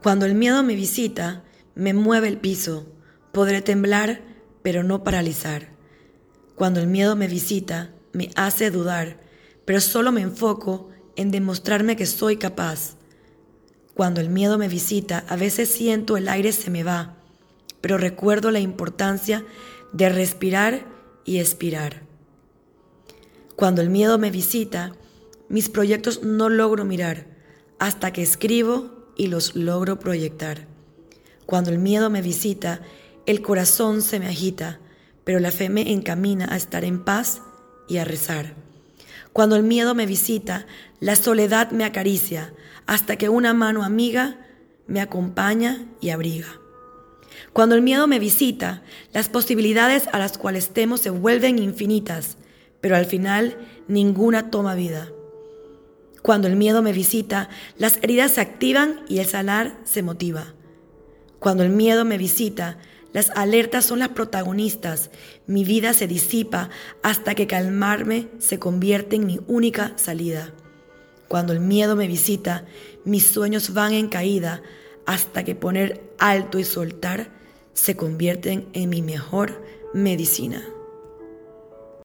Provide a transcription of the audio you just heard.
Cuando el miedo me visita, me mueve el piso. Podré temblar, pero no paralizar. Cuando el miedo me visita, me hace dudar, pero solo me enfoco en demostrarme que soy capaz. Cuando el miedo me visita, a veces siento el aire se me va, pero recuerdo la importancia de respirar y expirar. Cuando el miedo me visita, mis proyectos no logro mirar hasta que escribo y los logro proyectar. Cuando el miedo me visita, el corazón se me agita, pero la fe me encamina a estar en paz y a rezar. Cuando el miedo me visita, la soledad me acaricia hasta que una mano amiga me acompaña y abriga. Cuando el miedo me visita, las posibilidades a las cuales temo se vuelven infinitas, pero al final ninguna toma vida. Cuando el miedo me visita, las heridas se activan y el sanar se motiva. Cuando el miedo me visita, las alertas son las protagonistas. Mi vida se disipa hasta que calmarme se convierte en mi única salida. Cuando el miedo me visita, mis sueños van en caída hasta que poner alto y soltar se convierten en mi mejor medicina.